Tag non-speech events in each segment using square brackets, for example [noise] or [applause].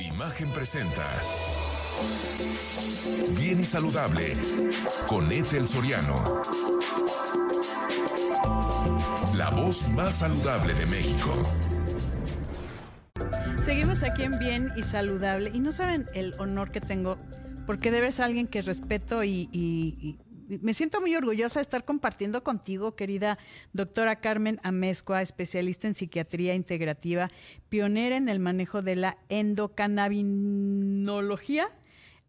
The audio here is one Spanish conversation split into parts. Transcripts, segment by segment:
Imagen presenta Bien y Saludable con Ethel Soriano. La voz más saludable de México. Seguimos aquí en Bien y Saludable y no saben el honor que tengo porque debes a alguien que respeto y, me siento muy orgullosa de estar compartiendo contigo, querida doctora Carmen Amezcua, especialista en psiquiatría integrativa, pionera en el manejo de la endocannabinología,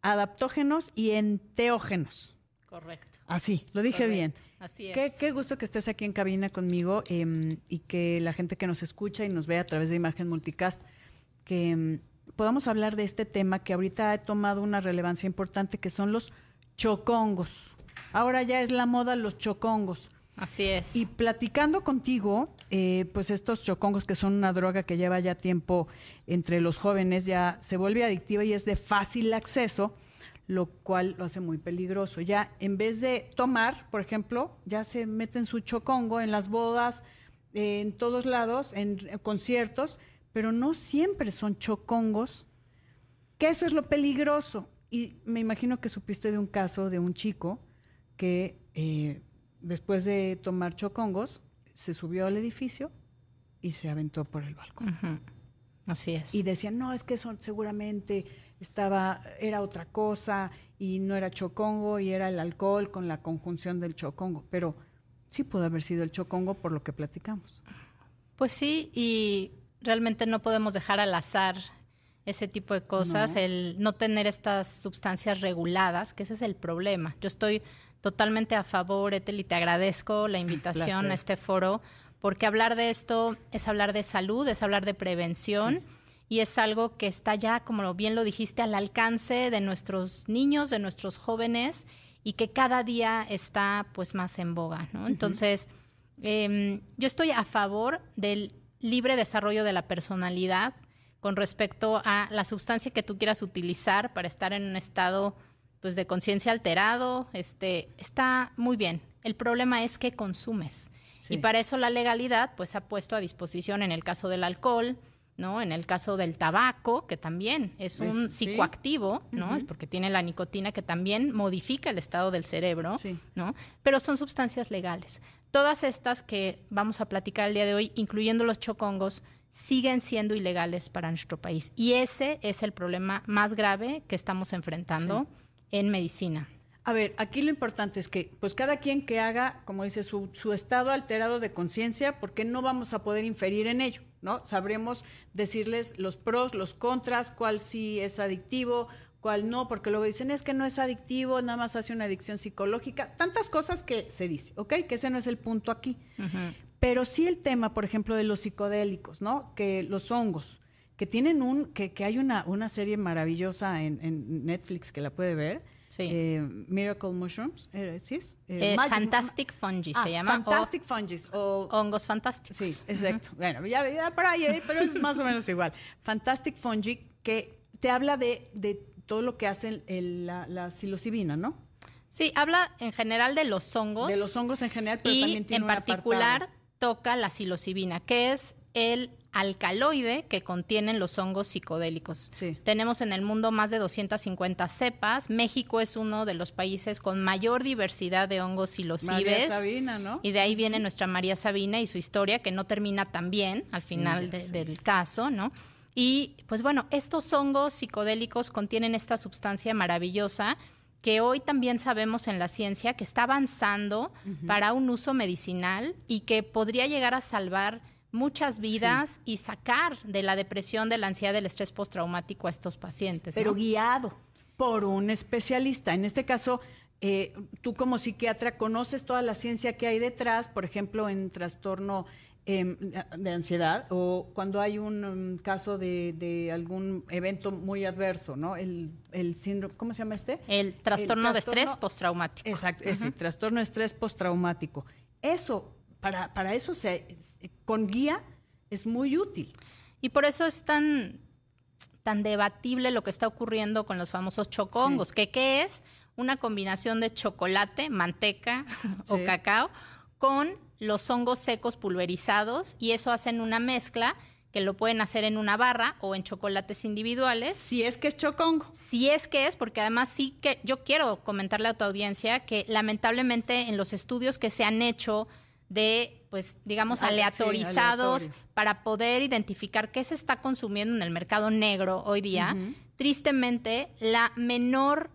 adaptógenos y enteógenos. Correcto. Así, lo dije Correcto. bien. Así es. Qué, qué gusto que estés aquí en cabina conmigo em, y que la gente que nos escucha y nos ve a través de Imagen Multicast, que em, podamos hablar de este tema que ahorita ha tomado una relevancia importante, que son los chocongos. Ahora ya es la moda los chocongos. Así es. Y platicando contigo, eh, pues estos chocongos que son una droga que lleva ya tiempo entre los jóvenes, ya se vuelve adictiva y es de fácil acceso, lo cual lo hace muy peligroso. Ya en vez de tomar, por ejemplo, ya se meten su chocongo en las bodas, eh, en todos lados, en, eh, conciertos, pero no siempre son chocongos, que eso es lo peligroso. Y me imagino que supiste de un caso de un chico que eh, después de tomar chocongos se subió al edificio y se aventó por el balcón. Así es. Y decían, no, es que eso seguramente estaba, era otra cosa y no era chocongo y era el alcohol con la conjunción del chocongo. Pero sí pudo haber sido el chocongo por lo que platicamos. Pues sí, y realmente no podemos dejar al azar ese tipo de cosas, No. el no tener estas sustancias reguladas, que ese es el problema. Yo estoy totalmente a favor, Ethel, y te agradezco la [laughs] invitación placer. a este foro, porque hablar de esto es hablar de salud, es hablar de prevención. Y es algo que está ya, como bien lo dijiste, al alcance de nuestros niños, de nuestros jóvenes, y que cada día está pues más en boga, ¿no? Entonces, Em, yo estoy a favor del libre desarrollo de la personalidad con respecto a la sustancia que tú quieras utilizar para estar en un estado pues de conciencia alterado, este está muy bien. El problema es que consumes. Sí. Y para eso la legalidad pues ha puesto a disposición en el caso del alcohol, ¿no? En el caso del tabaco, que también es un Es- sí. psicoactivo, ¿no? Porque tiene la nicotina que también modifica el estado del cerebro, Sí. ¿no? Pero son sustancias legales. Todas estas que vamos a platicar el día de hoy, incluyendo los chocongos, siguen siendo ilegales para nuestro país. Y ese es el problema más grave que estamos enfrentando en medicina. A ver, aquí lo importante es que, pues cada quien que haga, como dice, su, su estado alterado de conciencia, porque no vamos a poder inferir en ello, ¿no? Sabremos decirles los pros, los contras, cuál sí es adictivo, cuál no, porque luego dicen, es que no es adictivo, nada más hace una adicción psicológica, tantas cosas que se dice, ¿ok? Que ese no es el punto aquí. Pero sí el tema, por ejemplo, de los psicodélicos, ¿no? Que los hongos, que tienen un, que, que hay una, una serie maravillosa en, en Netflix que la puede ver. Sí. eh, Miracle Mushrooms, eh, ¿sí es? Eh, Magic- Fantastic Fungi Ah, se llama. o Fantastic Fungus. O, hongos fantásticos. sí, exacto. Bueno, ya, ya por ahí, pero es más o menos igual. Fantastic Fungi, que te habla de, de todo lo que hace el- la, la psilocibina, ¿no? Sí, habla en general de los hongos. De los hongos en general, pero y también tiene en particular toca la psilocibina, que es el alcaloide que contienen los hongos psicodélicos. Sí. Tenemos en el mundo más de 250 cepas. México es uno de los países con mayor diversidad de hongos María psilocibes. Sabina, ¿no? Y de ahí viene nuestra María Sabina y su historia, que no termina tan bien al final de- del caso, ¿no? Y pues bueno, estos hongos psicodélicos contienen esta sustancia maravillosa que hoy también sabemos en la ciencia que está avanzando para un uso medicinal y que podría llegar a salvar muchas vidas y sacar de la depresión, de la ansiedad, del estrés postraumático a estos pacientes. pero ¿no? guiado por un especialista. En este caso, eh, tú como psiquiatra conoces toda la ciencia que hay detrás, por ejemplo, en trastorno em, de ansiedad o cuando hay un um, caso de, de algún evento muy adverso, ¿no? El, el síndrome, ¿cómo se llama este? El trastorno, de estrés postraumático. Exacto, ese trastorno de estrés postraumático. Eso, para, para eso se, con guía es muy útil. Y por eso es tan, tan debatible lo que está ocurriendo con los famosos chocongos, Sí. que qué es una combinación de chocolate, manteca [laughs] o cacao con los hongos secos pulverizados y eso hacen una mezcla que lo pueden hacer en una barra o en chocolates individuales. Si es que es chocongo. Si es que es, porque además sí que yo quiero comentarle a tu audiencia que lamentablemente en los estudios que se han hecho de, pues, digamos, sí, aleatorizados para poder identificar qué se está consumiendo en el mercado negro hoy día, tristemente la menor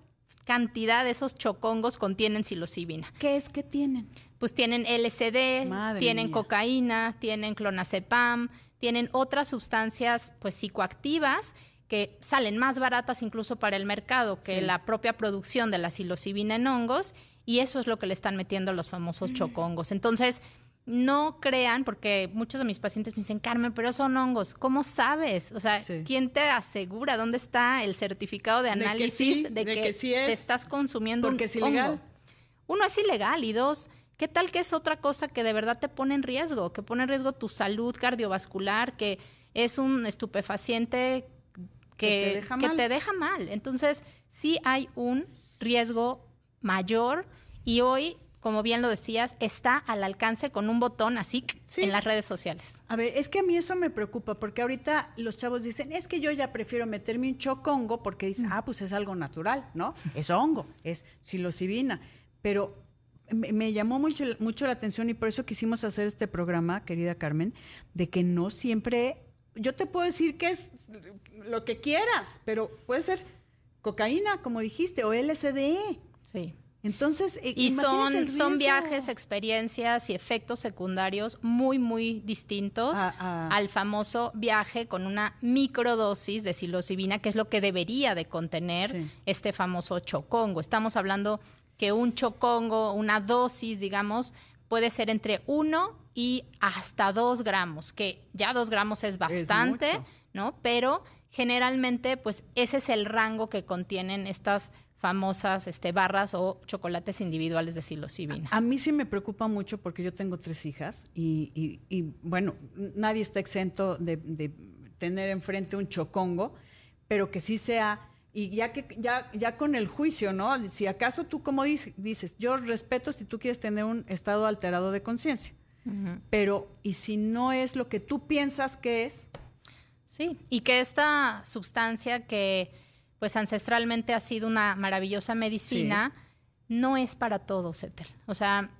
cantidad de esos chocongos contienen psilocibina. ¿Qué es que tienen? Pues tienen LSD, Madre tienen mía. cocaína, tienen clonazepam, tienen otras sustancias pues psicoactivas que salen más baratas incluso para el mercado que Sí. la propia producción de la psilocibina en hongos y eso es lo que le están metiendo los famosos chocongos. Entonces, no crean, porque muchos de mis pacientes me dicen, Carmen, pero son hongos. ¿Cómo sabes? O sea, Sí. ¿quién te asegura? ¿Dónde está el certificado de De que análisis sí, de, de que, sí te estás consumiendo porque un es ilegal. hongo? Uno, es ilegal y dos, ¿qué tal que es otra cosa que de verdad te pone en riesgo? Que pone en riesgo tu salud cardiovascular, que es un estupefaciente que, Que te deja que mal. te deja mal. Entonces, sí hay un riesgo mayor y hoy, como bien lo decías, está al alcance con un botón así Sí. en las redes sociales. A ver, es que a mí eso me preocupa porque ahorita los chavos dicen, es que yo ya prefiero meterme un chocongo porque dicen, ah, pues es algo natural, ¿no? [laughs] Es hongo, es psilocibina. Pero me, me llamó mucho, mucho la atención y por eso quisimos hacer este programa, querida Carmen, de que no siempre, yo te puedo decir que es lo que quieras, pero puede ser cocaína, como dijiste, o LSD. Sí. Entonces, eh, Y son, son viajes, experiencias y efectos secundarios muy, muy distintos Ah, ah. al famoso viaje con una microdosis de psilocibina, que es lo que debería de contener Sí. este famoso chocongo. Estamos hablando que un chocongo, una dosis, digamos, puede ser entre 1 y hasta 2 gramos, que ya 2 gramos es bastante. ¿no? Pero generalmente, pues ese es el rango que contienen estas famosas este, barras o chocolates individuales de psilocibina. A mí sí me preocupa mucho porque yo tengo tres hijas y, y- y, bueno, nadie está exento de, de tener enfrente un chocongo, pero que sí sea, y ya que ya, ya con el juicio, ¿no? Si acaso tú como dices, dices, yo respeto si tú quieres tener un estado alterado de conciencia, pero ¿y si no es lo que tú piensas que es? Sí, y que esta sustancia que pues ancestralmente ha sido una maravillosa medicina, no es para todos, Ethel. O sea,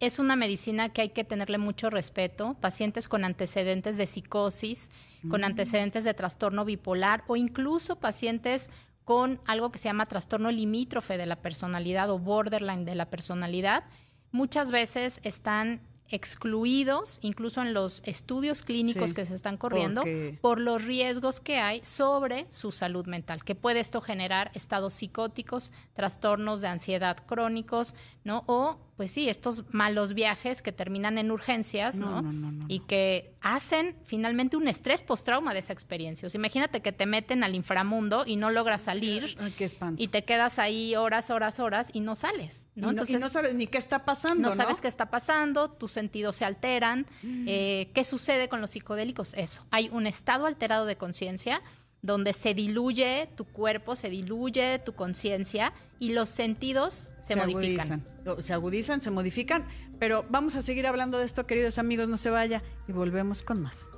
es una medicina que hay que tenerle mucho respeto. Pacientes con antecedentes de psicosis, con antecedentes de trastorno bipolar o incluso pacientes con algo que se llama trastorno limítrofe de la personalidad o borderline de la personalidad, muchas veces están excluidos, incluso en los estudios clínicos Sí, que se están corriendo, porque- por los riesgos que hay sobre su salud mental, que puede esto generar estados psicóticos, trastornos de ansiedad crónicos, ¿no? O, pues sí, estos malos viajes que terminan en urgencias, No, ¿no? no, no, no, y que hacen finalmente un estrés postrauma de esa experiencia. O sea, imagínate que te meten al inframundo y no logras salir Ay, qué espanto. y te quedas ahí horas, horas, horas y no sales, ¿no? y Entonces, no sabes ni qué está pasando, no sabes qué está pasando, tus sentidos se alteran. Mm. Eh, ¿Qué sucede con los psicodélicos? Eso. Hay un estado alterado de conciencia donde se diluye tu cuerpo, se diluye tu conciencia y los sentidos se, modifican. agudizan. Se agudizan, se modifican, pero vamos a seguir hablando de esto, queridos amigos, no se vaya y volvemos con más.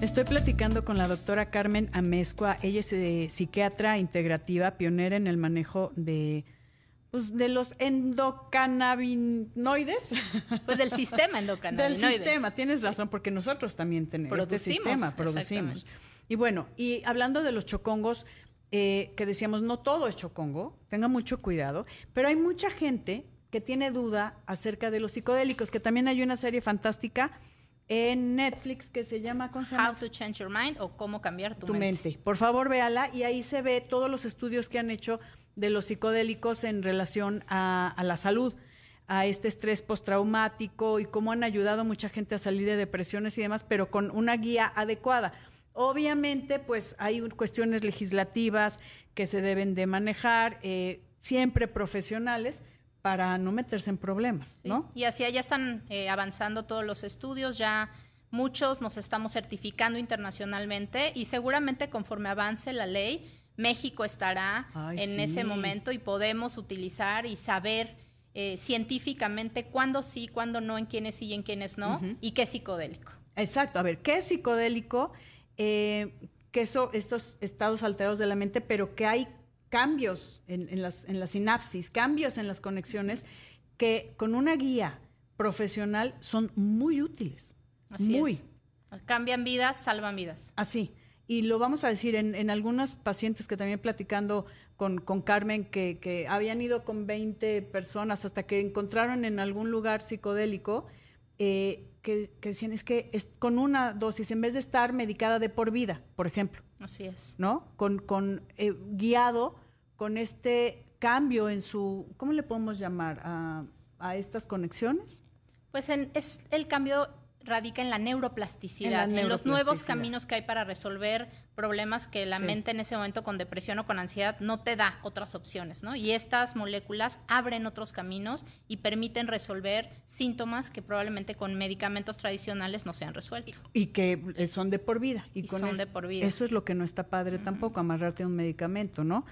Estoy platicando con la doctora Carmen Amezcua. Ella es eh, psiquiatra integrativa, pionera en el manejo de, pues, de los endocannabinoides. Pues del sistema Del endocannabinoide. sistema, tienes razón, porque nosotros también tenemos este Producimos, sistema, producimos. Y bueno, y hablando de los chocongos, eh, que decíamos, no todo es chocongo, tenga mucho cuidado, pero hay mucha gente que tiene duda acerca de los psicodélicos, que también hay una serie fantástica en Netflix que se llama, ¿cómo se? How to change your mind o cómo cambiar tu, tu mente. Por favor, véala y ahí se ve todos los estudios que han hecho de los psicodélicos en relación a, a la salud. a este estrés postraumático y cómo han ayudado a mucha gente a salir de depresiones y demás, pero con una guía adecuada. Obviamente, pues hay cuestiones legislativas que se deben de manejar, eh, siempre profesionales, para no meterse en problemas, ¿no? Y así ya están eh, avanzando todos los estudios, ya muchos nos estamos certificando internacionalmente y seguramente conforme avance la ley, México estará en ese momento y podemos utilizar y saber eh, científicamente cuándo sí, cuándo no, en quiénes sí y en quiénes no, y qué es psicodélico. Exacto, a ver, ¿qué es psicodélico? Eh, que son estos estados alterados de la mente, pero que hay cambios en, las, en la sinapsis, cambios en las conexiones que con una guía profesional son muy útiles. Así muy. Cambian vidas, salvan vidas. Así. Y lo vamos a decir en, en algunos pacientes que también platicando con, con Carmen, que, que, habían ido con 20 personas hasta que encontraron en algún lugar psicodélico, eh, que, que, decían es que es con una dosis, en vez de estar medicada de por vida, por ejemplo. Así es. ¿No? Con, con eh, guiado con este cambio en su, ¿cómo le podemos llamar? A, a estas conexiones. Pues en, es el cambio radica en la neuroplasticidad, en, los nuevos caminos que hay para resolver problemas que la mente en ese momento con depresión o con ansiedad no te da otras opciones, ¿no? Y estas moléculas abren otros caminos y permiten resolver síntomas que probablemente con medicamentos tradicionales no se han resuelto. Y, que eh, son de por vida. Y, son de por vida. Eso es lo que no está padre tampoco, amarrarte a un medicamento, ¿no?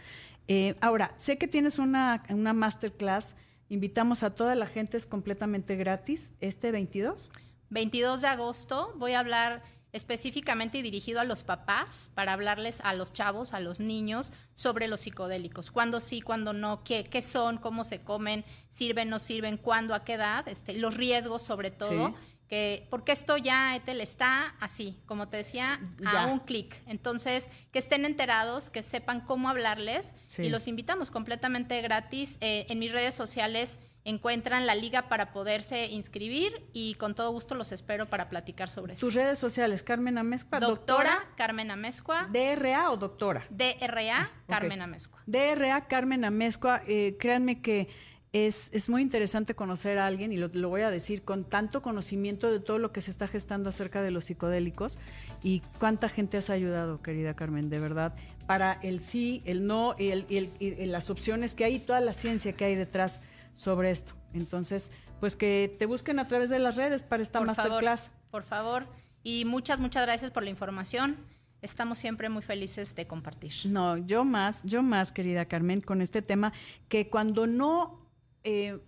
Eh, ahora, sé que tienes una, una masterclass, invitamos a toda la gente, es completamente gratis, este 22. 22 de agosto voy a hablar específicamente y dirigido a los papás para hablarles a los chavos, a los niños sobre los psicodélicos. Cuándo sí, cuándo no, qué, qué son, cómo se comen, sirven, no sirven, cuándo, a qué edad, este, los riesgos sobre todo. Que, porque esto ya, Etel, está así, como te decía, a un clic. Entonces, que estén enterados, que sepan cómo hablarles y los invitamos completamente gratis eh, en mis redes sociales encuentran la liga para poderse inscribir y con todo gusto los espero para platicar sobre eso. Tus redes sociales, Carmen Amezcua. Doctora, Carmen Amezcua. DRA o doctora. DRA ah, Carmen Amezcua. DRA Carmen Amezcua. Eh, créanme que es, es, muy interesante conocer a alguien, y lo, lo, voy a decir, con tanto conocimiento de todo lo que se está gestando acerca de los psicodélicos y cuánta gente has ayudado, querida Carmen, de verdad, para el sí, el no y, el, y, y las opciones que hay y toda la ciencia que hay detrás sobre esto. Entonces, pues que te busquen a través de las redes para esta por masterclass. Favor, por favor. Y muchas, muchas gracias por la información. Estamos siempre muy felices de compartir. No, yo más, yo más, querida Carmen, con este tema, que cuando no, eh,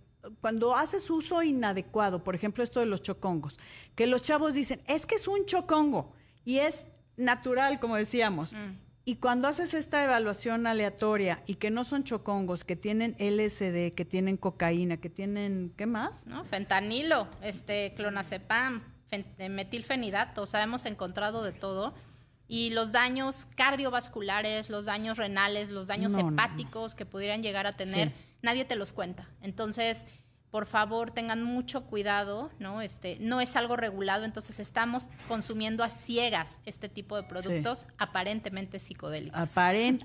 cuando haces uso inadecuado, por ejemplo, esto de los chocongos, que los chavos dicen, es que es un chocongo y es natural, como decíamos. Mm. Y cuando haces esta evaluación aleatoria y que no son chocongos, que tienen LSD, que tienen cocaína, que tienen, ¿qué más? ¿No? Fentanilo, este, clonazepam, eh, metilfenidato, o sea, hemos encontrado de todo. Y los daños cardiovasculares, los daños renales, los daños hepáticos que pudieran llegar a tener, nadie te los cuenta. Entonces, por favor tengan mucho cuidado, ¿no? Este, no es algo regulado, entonces estamos consumiendo a ciegas este tipo de productos aparentemente psicodélicos.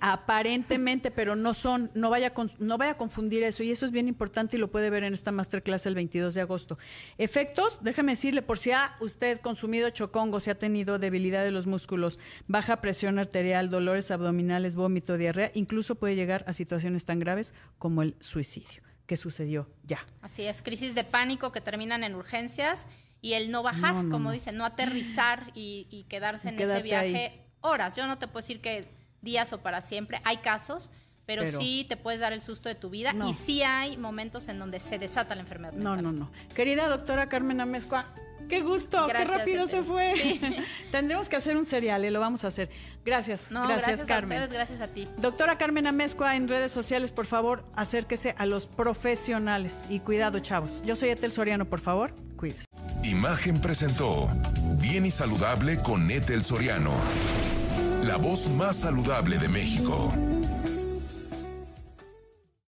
aparentemente, pero no son, no vaya, no vaya a confundir eso, y eso es bien importante y lo puede ver en esta masterclass el 22 de agosto. Efectos, déjeme decirle, por si ha usted consumido chocongo, si ha tenido debilidad de los músculos, baja presión arterial, dolores abdominales, vómito, diarrea, incluso puede llegar a situaciones tan graves como el suicidio que sucedió ya. Así es, crisis de pánico que terminan en urgencias y el no bajar, como dicen, no aterrizar y, quedarse en ese viaje horas. Yo no te puedo decir que días o para siempre, hay casos, pero, sí te puedes dar el susto de tu vida y sí hay momentos en donde se desata la enfermedad. No, no, no. Querida doctora Carmen Amezcua, Qué gusto, qué rápido se fue. [laughs] Tendremos que hacer un serial y lo vamos a hacer. Gracias. gracias, Carmen. gracias a ti. Doctora Carmen Amezcua en redes sociales, por favor, acérquese a los profesionales y cuidado, chavos. Yo soy Etel Soriano, por favor, cuídese. Imagen presentó Bien y Saludable con Etel Soriano, la voz más saludable de México.